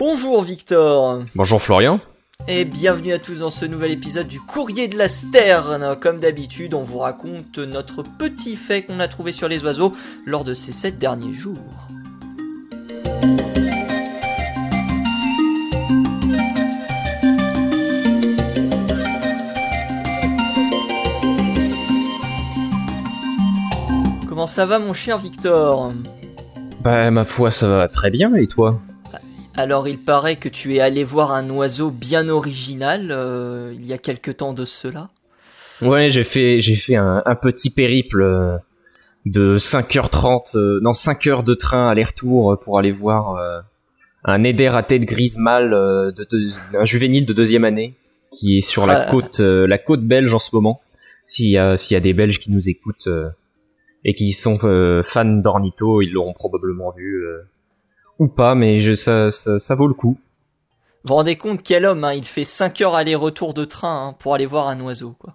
Bonjour Victor Bonjour Florian et bienvenue à tous dans ce nouvel épisode du Courrier de la Sterne. Comme d'habitude, on vous raconte notre petit fait qu'on a trouvé sur les oiseaux lors de ces sept derniers jours. Comment ça va mon cher Victor? Bah ma foi ça va très bien et toi? Alors il paraît que tu es allé voir un oiseau bien original euh, il y a quelque temps de cela. Ouais, j'ai fait j'ai fait un, petit périple euh, de 5h30 euh, non 5 heures de train aller-retour pour aller voir un éder à tête grise mâle de, un juvénile de deuxième année qui est sur la ah. côte la côte belge en ce moment. S'il y y a des Belges qui nous écoutent et qui sont fans d'ornitho, ils l'auront probablement vu ou pas, mais je, ça, ça, vaut le coup. Vous vous rendez compte quel homme, hein, il fait 5 heures aller-retour de train hein, pour aller voir un oiseau, quoi.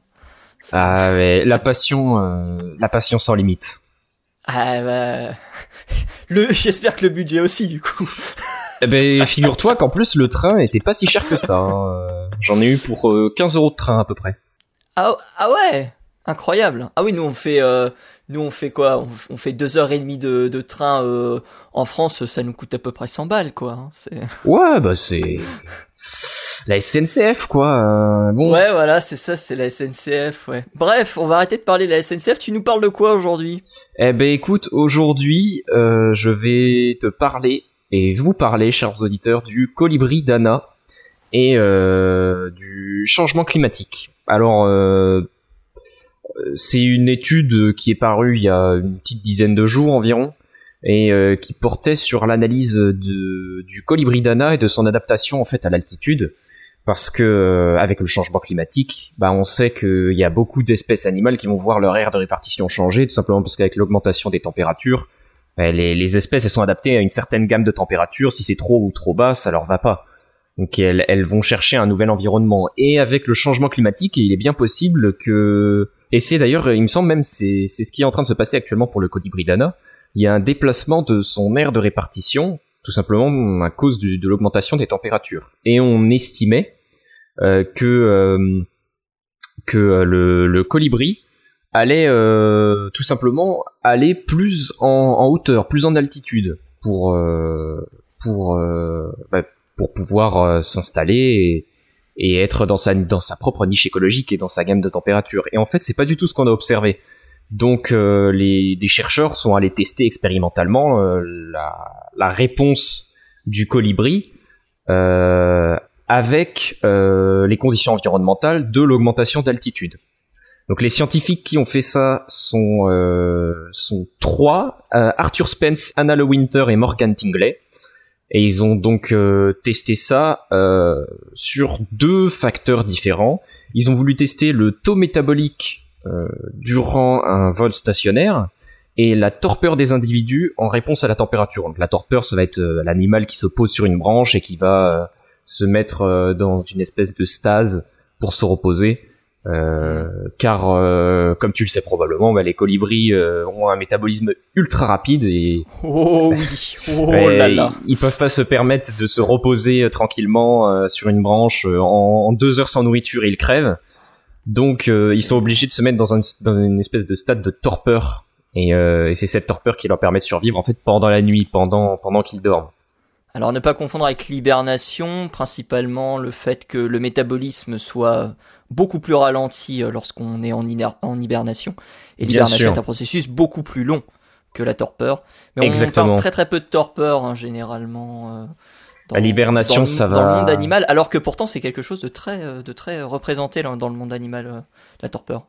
Ah, mais la passion, euh, la passion sans limite. Ah bah, le, j'espère que le budget aussi, du coup. Eh ben, figure-toi qu'en plus le train était pas si cher que ça. Hein. J'en ai eu pour 15 euh, euros de train à peu près. Ah, ah ouais, incroyable. Ah oui, nous on fait, euh, nous, on fait quoi? On, fait deux heures et demie de, de train euh, en France, ça nous coûte à peu près 100 balles, quoi. Hein, c'est... Ouais, bah c'est la SNCF, quoi. Euh, bon. Ouais, voilà, c'est ça, c'est la SNCF, ouais. Bref, on va arrêter de parler de la SNCF. Tu nous parles de quoi aujourd'hui? Eh ben, écoute, aujourd'hui, euh, je vais te parler et vous parler, chers auditeurs, du colibri d'Anna et du changement climatique. Alors c'est une étude qui est parue il y a une petite dizaine de jours environ et euh, qui portait sur l'analyse du colibri d'Anna et de son adaptation en fait à l'altitude parce que euh, avec le changement climatique, bah on sait qu'il y a beaucoup d'espèces animales qui vont voir leur aire de répartition changer tout simplement parce qu'avec l'augmentation des températures, bah, les, espèces elles sont adaptées à une certaine gamme de températures. Si c'est trop ou trop bas, ça leur va pas. Donc elles vont chercher un nouvel environnement. Et avec le changement climatique, il est bien possible que et c'est d'ailleurs, il me semble même, c'est ce qui est en train de se passer actuellement pour le colibri d'Anna. Il y a un déplacement de son aire de répartition, tout simplement à cause de l'augmentation des températures. Et on estimait euh, que euh, que euh, le, colibri allait tout simplement aller plus en, hauteur, plus en altitude pour pour bah, pour pouvoir s'installer et, et être dans sa, dans sa propre niche écologique et dans sa gamme de température. Et en fait, c'est pas du tout ce qu'on a observé. Donc, euh, les, des chercheurs sont allés tester expérimentalement euh, la, la, réponse du colibri euh, avec euh, les conditions environnementales de l'augmentation d'altitude. Donc, les scientifiques qui ont fait ça sont, sont trois Arthur Spence, Anna Lewinter et Morgan Tingley. Et ils ont donc euh, testé ça euh, sur deux facteurs différents. Ils ont voulu tester le taux métabolique euh, durant un vol stationnaire et la torpeur des individus en réponse à la température. Donc la torpeur, ça va être l'animal qui se pose sur une branche et qui va se mettre dans une espèce de stase pour se reposer. Euh, car euh, comme tu le sais probablement, bah, les colibris euh, ont un métabolisme ultra rapide et oh oui, oh là là. Ils, peuvent pas se permettre de se reposer tranquillement sur une branche en, deux heures sans nourriture, ils crèvent. Donc ils sont obligés de se mettre dans, un, dans une espèce de stade de torpeur et, et c'est cette torpeur qui leur permet de survivre en fait pendant la nuit, pendant pendant qu'ils dorment. Alors ne pas confondre avec l'hibernation, principalement le fait que le métabolisme soit beaucoup plus ralenti euh, lorsqu'on est en, en hibernation. Et l'hibernation est un processus beaucoup plus long que la torpeur. Mais on, parle très très peu de torpeur hein, généralement. Euh, dans, l'hibernation, ça va. Dans le monde animal, alors que pourtant c'est quelque chose de très, euh, de très représenté dans le monde animal, la torpeur.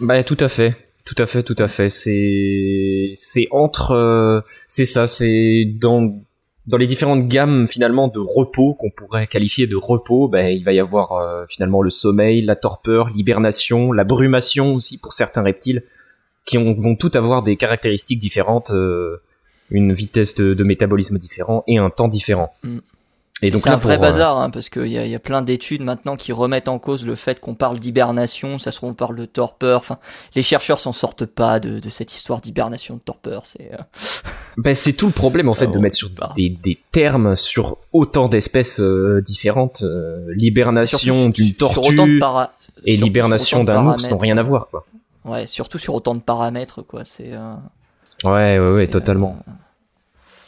Bah tout à fait. Tout à fait, tout à fait. C'est, c'est entre, c'est ça, c'est dans dans les différentes gammes finalement de repos qu'on pourrait qualifier de repos, ben, il va y avoir euh, finalement le sommeil, la torpeur, l'hibernation, la brumation aussi pour certains reptiles, qui vont tout avoir des caractéristiques différentes, euh, une vitesse de, métabolisme différent et un temps différent. Mm. Et donc c'est un vrai bazar, hein, parce qu'il y a, y a plein d'études maintenant qui remettent en cause le fait qu'on parle d'hibernation, ça se trouve on parle de torpeur. Enfin, les chercheurs s'en sortent pas de, de cette histoire d'hibernation, de torpeur. C'est euh... ben, c'est tout le problème en fait de mettre sur des, des, termes sur autant d'espèces euh, différentes. Euh, l'hibernation d'une tortue et l'hibernation d'un ours n'ont rien à voir, quoi. Ouais, surtout sur autant de paramètres, quoi. C'est. Euh, ouais, ouais, ouais, totalement.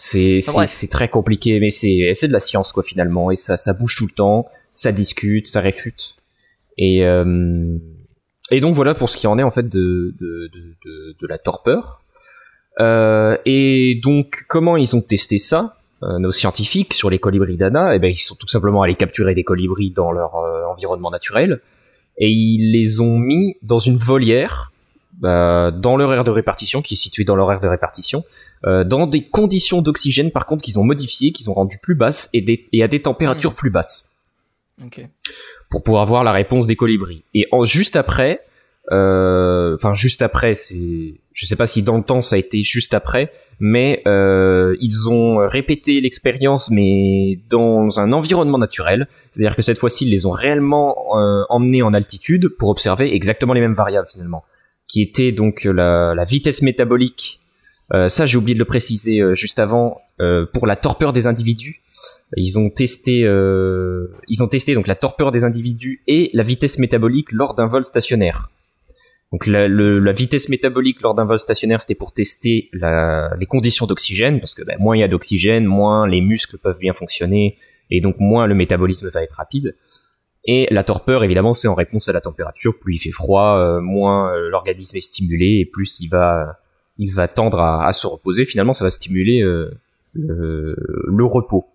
C'est c'est très compliqué, mais c'est c'est de la science quoi finalement. Et ça ça bouge tout le temps, ça discute, ça réfute. Et euh, et donc voilà pour ce qui en est en fait de de de, de, la torpeur. Euh, et donc comment ils ont testé ça euh, nos scientifiques sur les colibris d'Anna? Eh ben ils sont tout simplement allés capturer des colibris dans leur euh, environnement naturel. Et ils les ont mis dans une volière euh, dans leur aire de répartition qui est située dans leur aire de répartition euh, dans des conditions d'oxygène par contre qu'ils ont modifiées, qu'ils ont rendues plus basses et, et à des températures hmm. plus basses. Pour pouvoir voir la réponse des colibris. Et en, juste après, euh, enfin juste après, c'est, je sais pas si dans le temps ça a été juste après, mais euh, ils ont répété l'expérience mais dans un environnement naturel. C'est-à-dire que cette fois-ci, ils les ont réellement emmenés en altitude pour observer exactement les mêmes variables finalement, qui étaient donc la, la vitesse métabolique euh, ça, j'ai oublié de le préciser euh, juste avant. Euh, pour la torpeur des individus, ils ont testé, ils ont testé donc la torpeur des individus et la vitesse métabolique lors d'un vol stationnaire. Donc la, vitesse métabolique lors d'un vol stationnaire, c'était pour tester les conditions d'oxygène, parce que ben, moins il y a d'oxygène, moins les muscles peuvent bien fonctionner, et donc moins le métabolisme va être rapide. Et la torpeur, évidemment, c'est en réponse à la température. Plus il fait froid, moins l'organisme est stimulé, et plus il va il va tendre à, se reposer. Finalement, ça va stimuler euh, le, repos.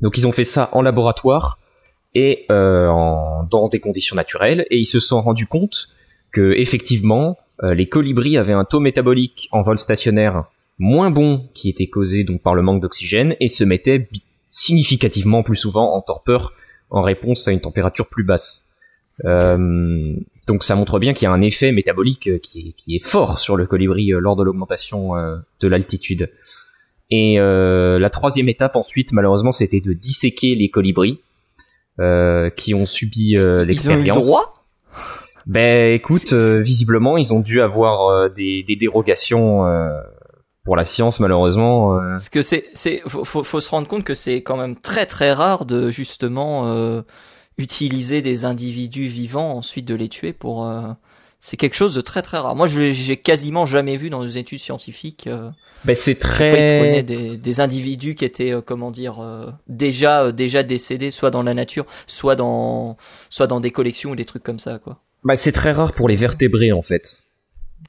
Donc ils ont fait ça en laboratoire et euh, dans des conditions naturelles, et ils se sont rendus compte que effectivement, euh, les colibris avaient un taux métabolique en vol stationnaire moins bon qui était causé donc par le manque d'oxygène et se mettaient significativement plus souvent en torpeur en réponse à une température plus basse. Euh, donc ça montre bien qu'il y a un effet métabolique euh, qui est, fort sur le colibri euh, lors de l'augmentation de l'altitude. Et la troisième étape ensuite, malheureusement, c'était de disséquer les colibris qui ont subi l'expérience. droit? Ben écoute, visiblement ils ont dû avoir des, dérogations pour la science malheureusement. Parce que c'est, c'est, faut, faut, se rendre compte que c'est quand même très très rare de justement utiliser des individus vivants, ensuite de les tuer pour... Euh, c'est quelque chose de très très rare. Moi, je j'ai quasiment jamais vu dans des études scientifiques. Euh, ben c'est très. Ils des, des, individus qui étaient, euh, comment dire, déjà déjà décédés, soit dans la nature, soit dans soit dans des collections ou des trucs comme ça, quoi. Ben c'est très rare pour les vertébrés en fait.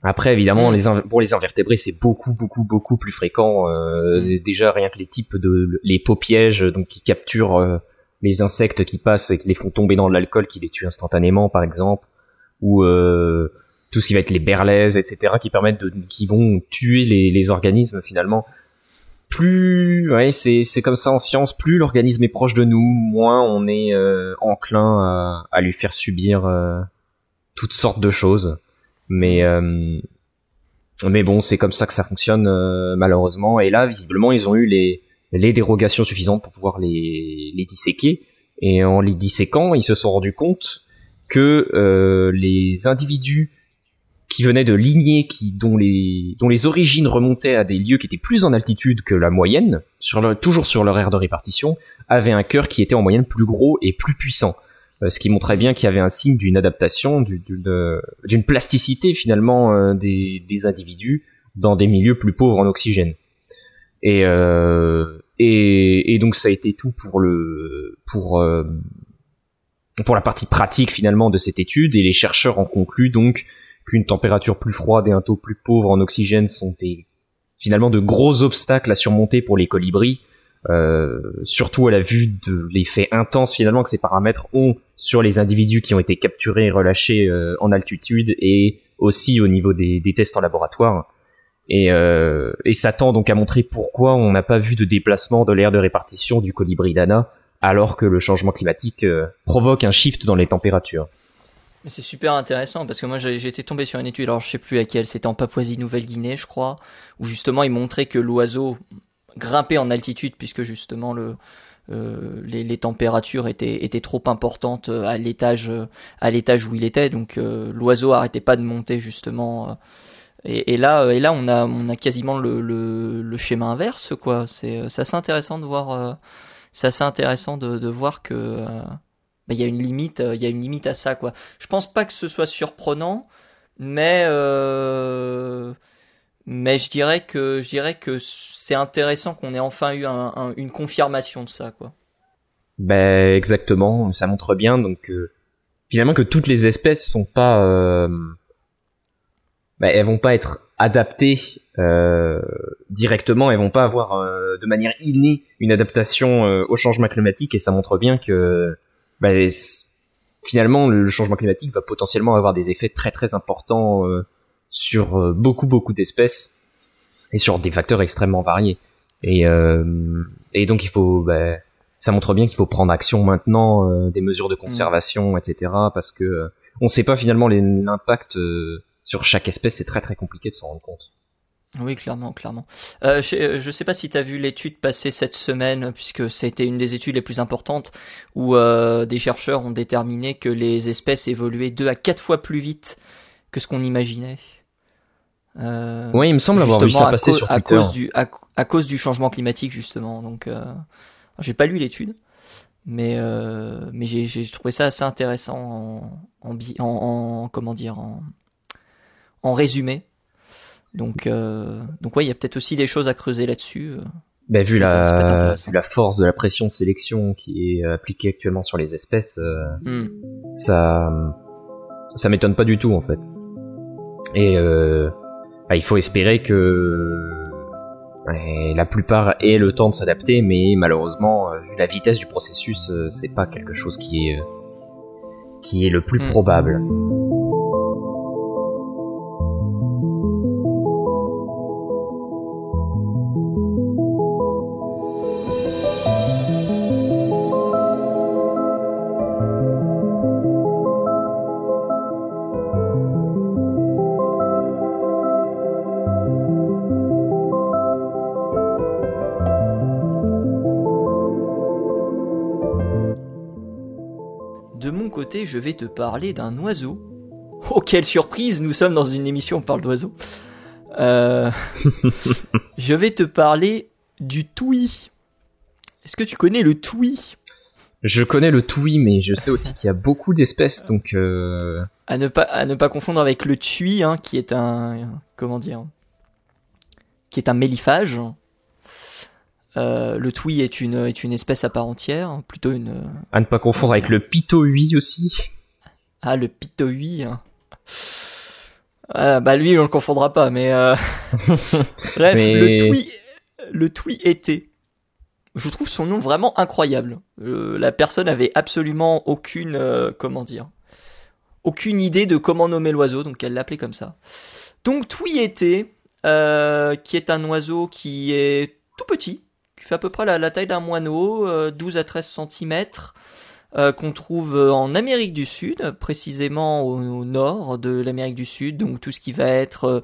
Après, évidemment, mm. les pour les invertébrés, c'est beaucoup, beaucoup, beaucoup plus fréquent. Mm. Déjà, rien que les types de les peaux pièges, donc qui capturent les insectes qui passent et qui les font tomber dans l'alcool qui les tue instantanément par exemple ou euh, tout ce qui va être les berlaises etc qui permettent de qui vont tuer les, les organismes finalement. Plus ouais c'est c'est comme ça en science. Plus l'organisme est proche de nous moins on est euh, enclin à, à, lui faire subir euh, toutes sortes de choses. Mais euh, mais bon c'est comme ça que ça fonctionne malheureusement. Et là visiblement ils ont eu les les dérogations suffisantes pour pouvoir les, disséquer. Et en les disséquant, ils se sont rendus compte que euh, les individus qui venaient de lignées qui dont les origines remontaient à des lieux qui étaient plus en altitude que la moyenne, toujours sur leur aire de répartition, avaient un cœur qui était en moyenne plus gros et plus puissant, euh, ce qui montrait bien qu'il y avait un signe d'une adaptation, d'une plasticité finalement euh, des, individus dans des milieux plus pauvres en oxygène. Et, et, donc ça a été tout pour le pour euh, pour la partie pratique finalement de cette étude. Et les chercheurs ont conclu donc qu'une température plus froide et un taux plus pauvre en oxygène sont finalement de gros obstacles à surmonter pour les colibris. Euh, surtout à la vue de l'effet intense finalement que ces paramètres ont sur les individus qui ont été capturés et relâchés euh, en altitude et aussi au niveau des tests en laboratoire. Et, euh, et donc à montrer pourquoi on n'a pas vu de déplacement de l'aire de répartition du colibri d'Anna, alors que le changement climatique euh, provoque un shift dans les températures. C'est super intéressant parce que moi été tombé sur une étude, alors je sais plus laquelle, c'était en Papouasie-Nouvelle-Guinée je crois, où justement ils montraient que l'oiseau grimpait en altitude puisque justement le les, les, températures étaient, étaient trop importantes à l'étage à l'étage où il était, donc l'oiseau arrêtait pas de monter justement. Et, et, là, et là, on a, on a quasiment le, le, le schéma inverse, quoi. C'est, assez intéressant de voir, c'est assez intéressant de, de voir que bah, il y a une limite, il y a une limite à ça, quoi. Je pense pas que ce soit surprenant, mais euh, mais je dirais que je dirais que c'est intéressant qu'on ait enfin eu un, une confirmation de ça quoi. Ben exactement, ça montre bien donc euh, finalement que toutes les espèces sont pas euh, ben, elles vont pas être adaptées euh, directement, elles vont pas avoir euh, de manière innée une adaptation euh, au changement climatique et ça montre bien que ben, finalement le changement climatique va potentiellement avoir des effets très très importants sur euh, beaucoup beaucoup d'espèces et sur des facteurs extrêmement variés. Et, euh, et donc il faut, bah, ça montre bien qu'il faut prendre action maintenant, euh, des mesures de conservation, etc. Parce que on ne sait pas finalement l'impact sur chaque espèce. C'est très très compliqué de s'en rendre compte. Oui, clairement, clairement. Euh, je ne sais pas si tu as vu l'étude passée cette semaine, puisque c'était une des études les plus importantes, où euh, des chercheurs ont déterminé que les espèces évoluaient deux à quatre fois plus vite que ce qu'on imaginait. Euh, oui, il me semble avoir vu ça passer sur Twitter. À cause du, à, cause du changement climatique, justement. Donc, euh, j'ai pas lu l'étude, mais euh, mais j'ai trouvé ça assez intéressant en, en, en, comment dire en, en résumé. Donc euh, donc ouais, il y a peut-être aussi des choses à creuser là-dessus. Euh. Ben, vu, la, vu la force de la pression de sélection qui est appliquée actuellement sur les espèces, euh, hmm. ça ça m'étonne pas du tout en fait. Et euh, bah, il faut espérer que la plupart aient le temps de s'adapter, mais malheureusement, euh, vu la vitesse du processus, euh, c'est pas quelque chose qui est, euh, qui est le plus hmm. probable. Je vais te parler d'un oiseau. Oh, quelle surprise, nous sommes dans une émission où on parle d'oiseaux. Euh, je vais te parler du toui. Est-ce que tu connais le toui? Je connais le toui, mais je sais aussi qu'il y a beaucoup d'espèces, donc... Euh, à, ne pas, à ne pas confondre avec le tui, hein, qui est un... Comment dire Qui est un méliphage. Euh, le tui est une, est une espèce à part entière, plutôt une. À ne pas confondre avec le pitohui aussi. Ah, le pitohui. Hein. Ah, bah lui, on le confondra pas, mais. Euh... Bref, le tui, le tui été. Je trouve son nom vraiment incroyable. Euh, la personne avait absolument aucune, euh, comment dire, aucune idée de comment nommer l'oiseau, donc elle l'appelait comme ça. Donc tui été, qui est un oiseau qui est tout petit, qui fait à peu près la, taille d'un moineau, 12 euh, à 13 cm, euh, qu'on trouve en Amérique du Sud, précisément au, nord de l'Amérique du Sud, donc tout ce qui va être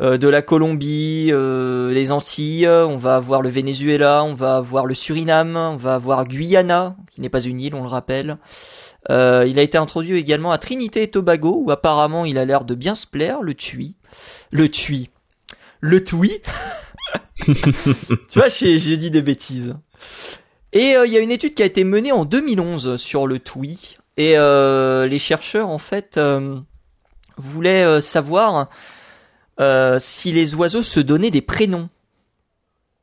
euh, de la Colombie, les Antilles, on va avoir le Venezuela, on va avoir le Suriname, on va avoir Guyana, qui n'est pas une île, on le rappelle. il a été introduit également à Trinité et Tobago, où apparemment il a l'air de bien se plaire, le tui. Le tui. Le tui tu vois, j'ai dit des bêtises. Et euh, il y a une étude qui a été menée en 2011 sur le TWI. Et euh, les chercheurs, en fait, euh, voulaient savoir si les oiseaux se donnaient des prénoms.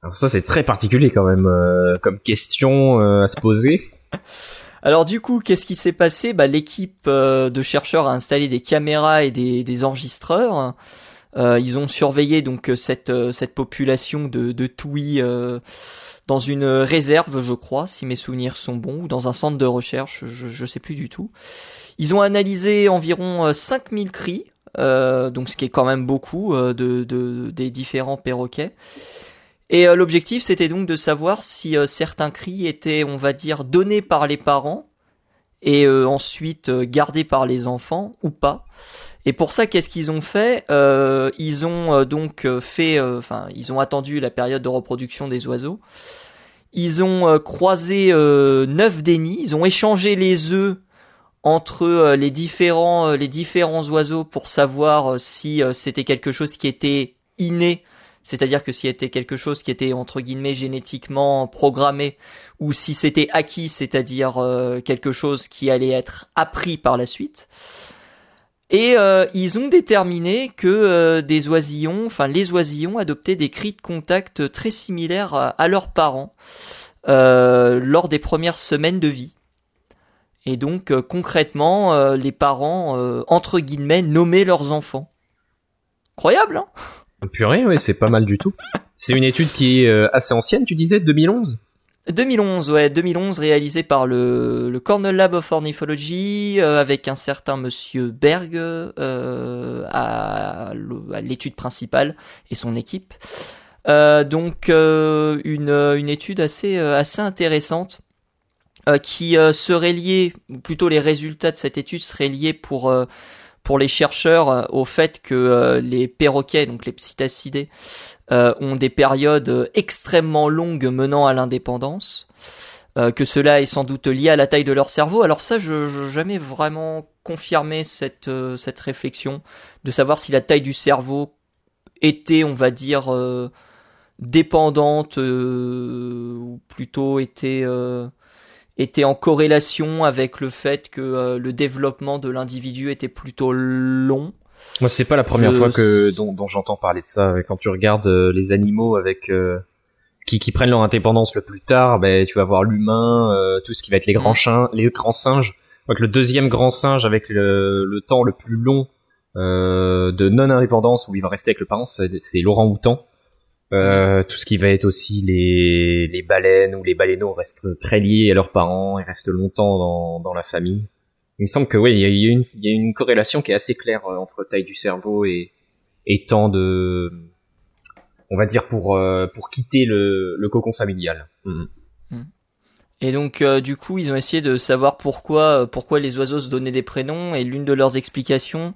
Alors ça, c'est très particulier quand même comme question à se poser. Alors du coup, qu'est-ce qui s'est passé? Bah, L'équipe de chercheurs a installé des caméras et des, des enregistreurs. Euh, ils ont surveillé donc euh, cette euh, cette population de de Toui dans une réserve, je crois, si mes souvenirs sont bons, ou dans un centre de recherche, je je sais plus du tout. Ils ont analysé environ 5000 cris, donc ce qui est quand même beaucoup de, de des différents perroquets. Et l'objectif, c'était donc de savoir si certains cris étaient, on va dire, donnés par les parents et ensuite gardés par les enfants ou pas. Et pour ça, qu'est-ce qu'ils ont fait? Euh, Ils ont euh, donc euh, fait, enfin, ils ont attendu la période de reproduction des oiseaux. Ils ont croisé neuf dénis, ils ont échangé les œufs entre les différents les différents oiseaux pour savoir si c'était quelque chose qui était inné c'est-à-dire que s'il y était quelque chose qui était entre guillemets génétiquement programmé, ou si c'était acquis, c'est-à-dire quelque chose qui allait être appris par la suite. Et euh, ils ont déterminé que euh, des oisillons, enfin les oisillons, adoptaient des cris de contact très similaires à, leurs parents lors des premières semaines de vie. Et donc concrètement, les parents, entre guillemets, nommaient leurs enfants. Incroyable, hein? Purée, oui, c'est pas mal du tout. C'est une étude qui est euh, assez ancienne, tu disais, 2011 2011, ouais, 2011, réalisé par le, le Cornell Lab of Ornithology euh, avec un certain Monsieur Berg euh, à, l'étude principale et son équipe. Euh, donc une, une étude assez assez intéressante qui serait liée, ou plutôt les résultats de cette étude seraient liés pour pour les chercheurs euh, au fait que euh, les perroquets, donc les psittacidés, euh, ont des périodes extrêmement longues menant à l'indépendance. que cela est sans doute lié à la taille de leur cerveau. Alors ça, je n'ai jamais vraiment confirmé cette, cette réflexion de savoir si la taille du cerveau était, on va dire, dépendante ou plutôt était était en corrélation avec le fait que euh, le développement de l'individu était plutôt long. Moi, c'est pas la première fois que dont, dont j'entends parler de ça. Quand tu regardes euh, les animaux avec euh, qui, qui, prennent leur indépendance le plus tard, ben tu vas voir l'humain, tout ce qui va être les grands mm. chiens, les grands singes. Donc le deuxième grand singe avec le, le temps le plus long de non indépendance où il va rester avec le parent, c'est Laurent Houtan. Euh, tout ce qui va être aussi les, les baleines ou les baleineaux restent très liés à leurs parents et restent longtemps dans, dans la famille. Il me semble que oui, il y il y a une corrélation qui est assez claire euh, entre taille du cerveau et, et temps de, on va dire pour euh, pour quitter le, le cocon familial. Mm. Mm. Et donc du coup, ils ont essayé de savoir pourquoi pourquoi les oiseaux se donnaient des prénoms et l'une de leurs explications,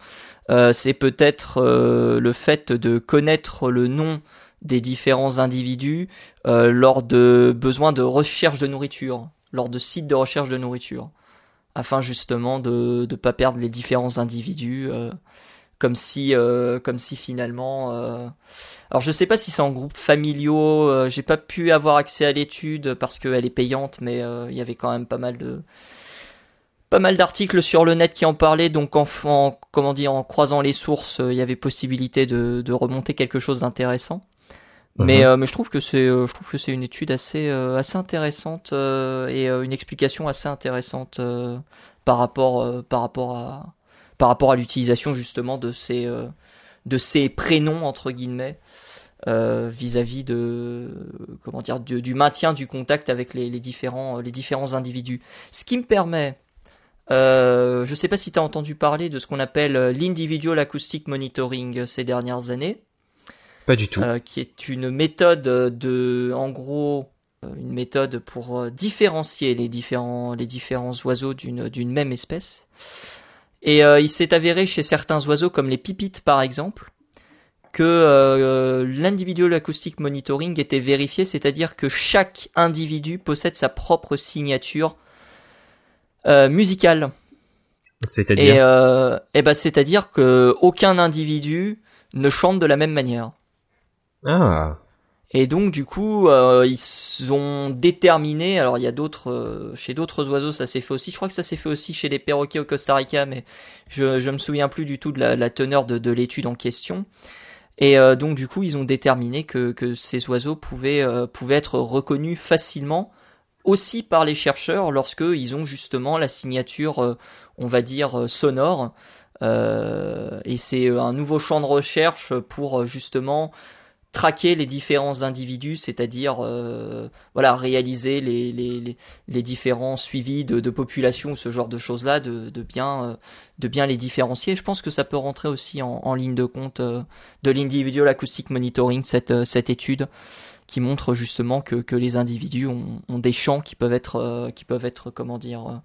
c'est peut-être le fait de connaître le nom des différents individus euh, lors de besoins de recherche de nourriture, lors de sites de recherche de nourriture, afin justement de ne pas perdre les différents individus, euh, comme si euh, comme si finalement. Alors je sais pas si c'est en groupe familiaux, j'ai pas pu avoir accès à l'étude parce qu'elle est payante, mais il y avait quand même pas mal de pas mal d'articles sur le net qui en parlaient, donc en, comment dire, en croisant les sources, il y avait possibilité de, de remonter quelque chose d'intéressant. Mais, mhm. euh, mais je trouve que c'est euh, je trouve que c'est une étude assez euh, assez intéressante et une explication assez intéressante par rapport par rapport à par rapport à l'utilisation justement de ces de ces prénoms entre guillemets vis-à-vis de comment dire du, maintien du contact avec les, les, différents les différents individus. Ce qui me permet euh, je sais pas si tu as entendu parler de ce qu'on appelle l'individual acoustic monitoring ces dernières années. Pas du tout. Euh, qui est une méthode de, en gros, euh, une méthode pour euh, différencier les différents, les différents oiseaux d'une, d'une même espèce. Et il s'est avéré chez certains oiseaux, comme les pipites par exemple, que l'individual acoustic monitoring était vérifié, c'est-à-dire que chaque individu possède sa propre signature musicale. C'est-à-dire et, et ben, c'est-à-dire que aucun individu ne chante de la même manière. Ah. Et donc du coup, euh, ils ont déterminé. Alors il y a d'autres, euh, chez d'autres oiseaux, ça s'est fait aussi. Je crois que ça s'est fait aussi chez les perroquets au Costa Rica, mais je me souviens plus du tout de la, teneur de, de l'étude en question. Et euh, donc du coup, ils ont déterminé que, que ces oiseaux pouvaient pouvaient être reconnus facilement aussi par les chercheurs lorsque ils ont justement la signature, on va dire sonore. et c'est un nouveau champ de recherche pour justement traquer les différents individus, c'est-à-dire euh, voilà réaliser les, les, les, différents suivis de, de population, ce genre de choses-là, de, de, bien euh, de bien les différencier. Je pense que ça peut rentrer aussi en, ligne de compte euh, de l'individual acoustic monitoring cette cette étude qui montre justement que, que les individus ont, ont, des champs qui peuvent être qui peuvent être comment dire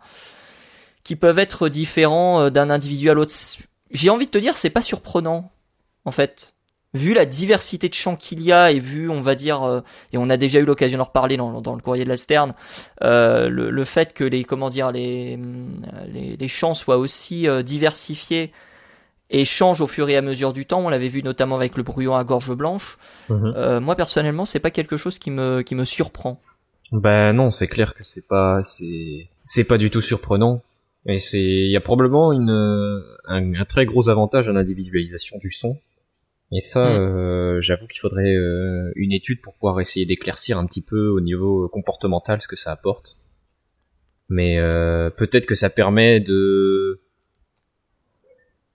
qui peuvent être différents d'un individu à l'autre. J'ai envie de te dire c'est pas surprenant en fait vu la diversité de chants qu'il y a et vu, on va dire, euh, et on a déjà eu l'occasion d'en reparler dans, dans, le courrier de la Sterne, euh, le, le, fait que les, comment dire, les, les, les chants soient aussi euh, diversifiés et changent au fur et à mesure du temps. On l'avait vu notamment avec le brouillon à gorge blanche. Mhm. Euh, moi personnellement, c'est pas quelque chose qui me qui me surprend. Ben non, c'est clair que c'est pas c'est c'est pas du tout surprenant. Et c'est il y a probablement une un, un très gros avantage à l'individualisation du son et ça, mm. euh, j'avoue qu'il faudrait euh, une étude pour pouvoir essayer d'éclaircir un petit peu au niveau comportemental ce que ça apporte. Mais euh, peut-être que ça permet de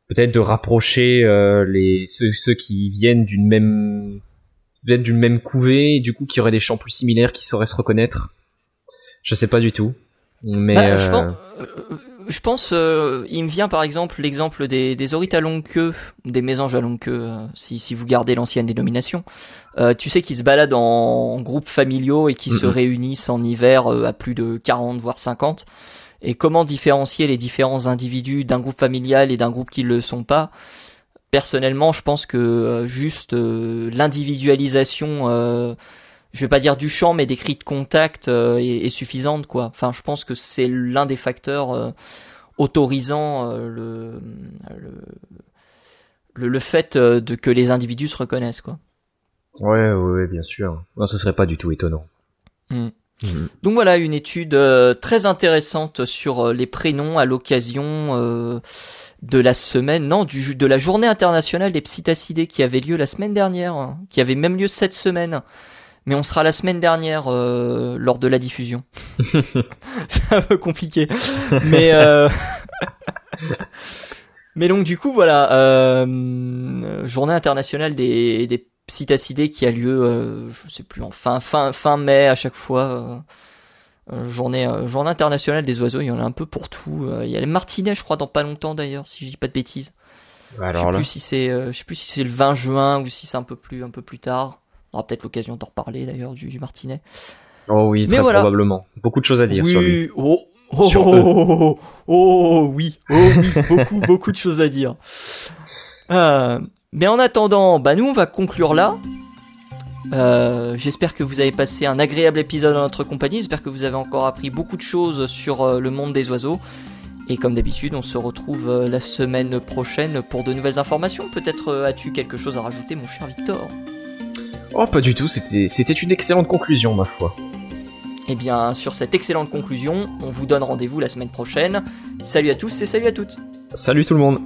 peut-être de rapprocher les ceux, ceux, qui viennent d'une même peut-être d'une même couvée et du coup qui auraient des chants plus similaires qui sauraient se reconnaître. Je sais pas du tout. Mais bah, je pense, je pense, euh, il me vient par exemple l'exemple des, des orites à longue queue, des mésanges à longue queue, euh, si, si vous gardez l'ancienne dénomination. Euh, tu sais qu'ils se baladent en, groupes familiaux et qui se réunissent en hiver à plus de 40 voire 50. Et comment différencier les différents individus d'un groupe familial et d'un groupe qui ne le sont pas? Personnellement, je pense que juste l'individualisation je vais pas dire du champ, mais des cris de contact euh, est, suffisante, quoi. Enfin, je pense que c'est l'un des facteurs euh, autorisant euh, le, le, le, fait de que les individus se reconnaissent, quoi. Ouais, ouais, bien sûr. Non, ce serait pas du tout étonnant. Hmm. Hmm. Donc voilà, une étude très intéressante sur les prénoms à l'occasion de la semaine, non, du, de la journée internationale des psittacidés qui avait lieu la semaine dernière, hein, qui avait même lieu cette semaine mais on sera la semaine dernière euh, lors de la diffusion. c'est un peu compliqué, mais euh... mais donc du coup voilà, euh, journée internationale des des psittacidés qui a lieu, euh, je sais plus en fin fin fin mai à chaque fois. Euh, journée journée internationale des oiseaux, il y en a un peu pour tout. Il y a les martinets, je crois, dans pas longtemps d'ailleurs, si je dis pas de bêtises. Alors je sais plus si c'est je sais plus si c'est le 20 juin ou si c'est un peu plus un peu plus tard. On aura peut-être l'occasion d'en reparler d'ailleurs du, Martinet. Oh oui, très probablement. Beaucoup de choses à dire sur lui. Oh, oh, oh, oh, oui, oh oui, beaucoup, beaucoup de choses à dire. Euh, mais en attendant, bah nous on va conclure là. Euh, j'espère que vous avez passé un agréable épisode dans notre compagnie. J'espère que vous avez encore appris beaucoup de choses sur euh, le monde des oiseaux. Et comme d'habitude, on se retrouve la semaine prochaine pour de nouvelles informations. Peut-être as-tu quelque chose à rajouter, mon cher Victor? Oh, pas du tout, c'était une excellente conclusion, ma foi. Eh bien, sur cette excellente conclusion, on vous donne rendez-vous la semaine prochaine. Salut à tous et salut à toutes. Salut tout le monde.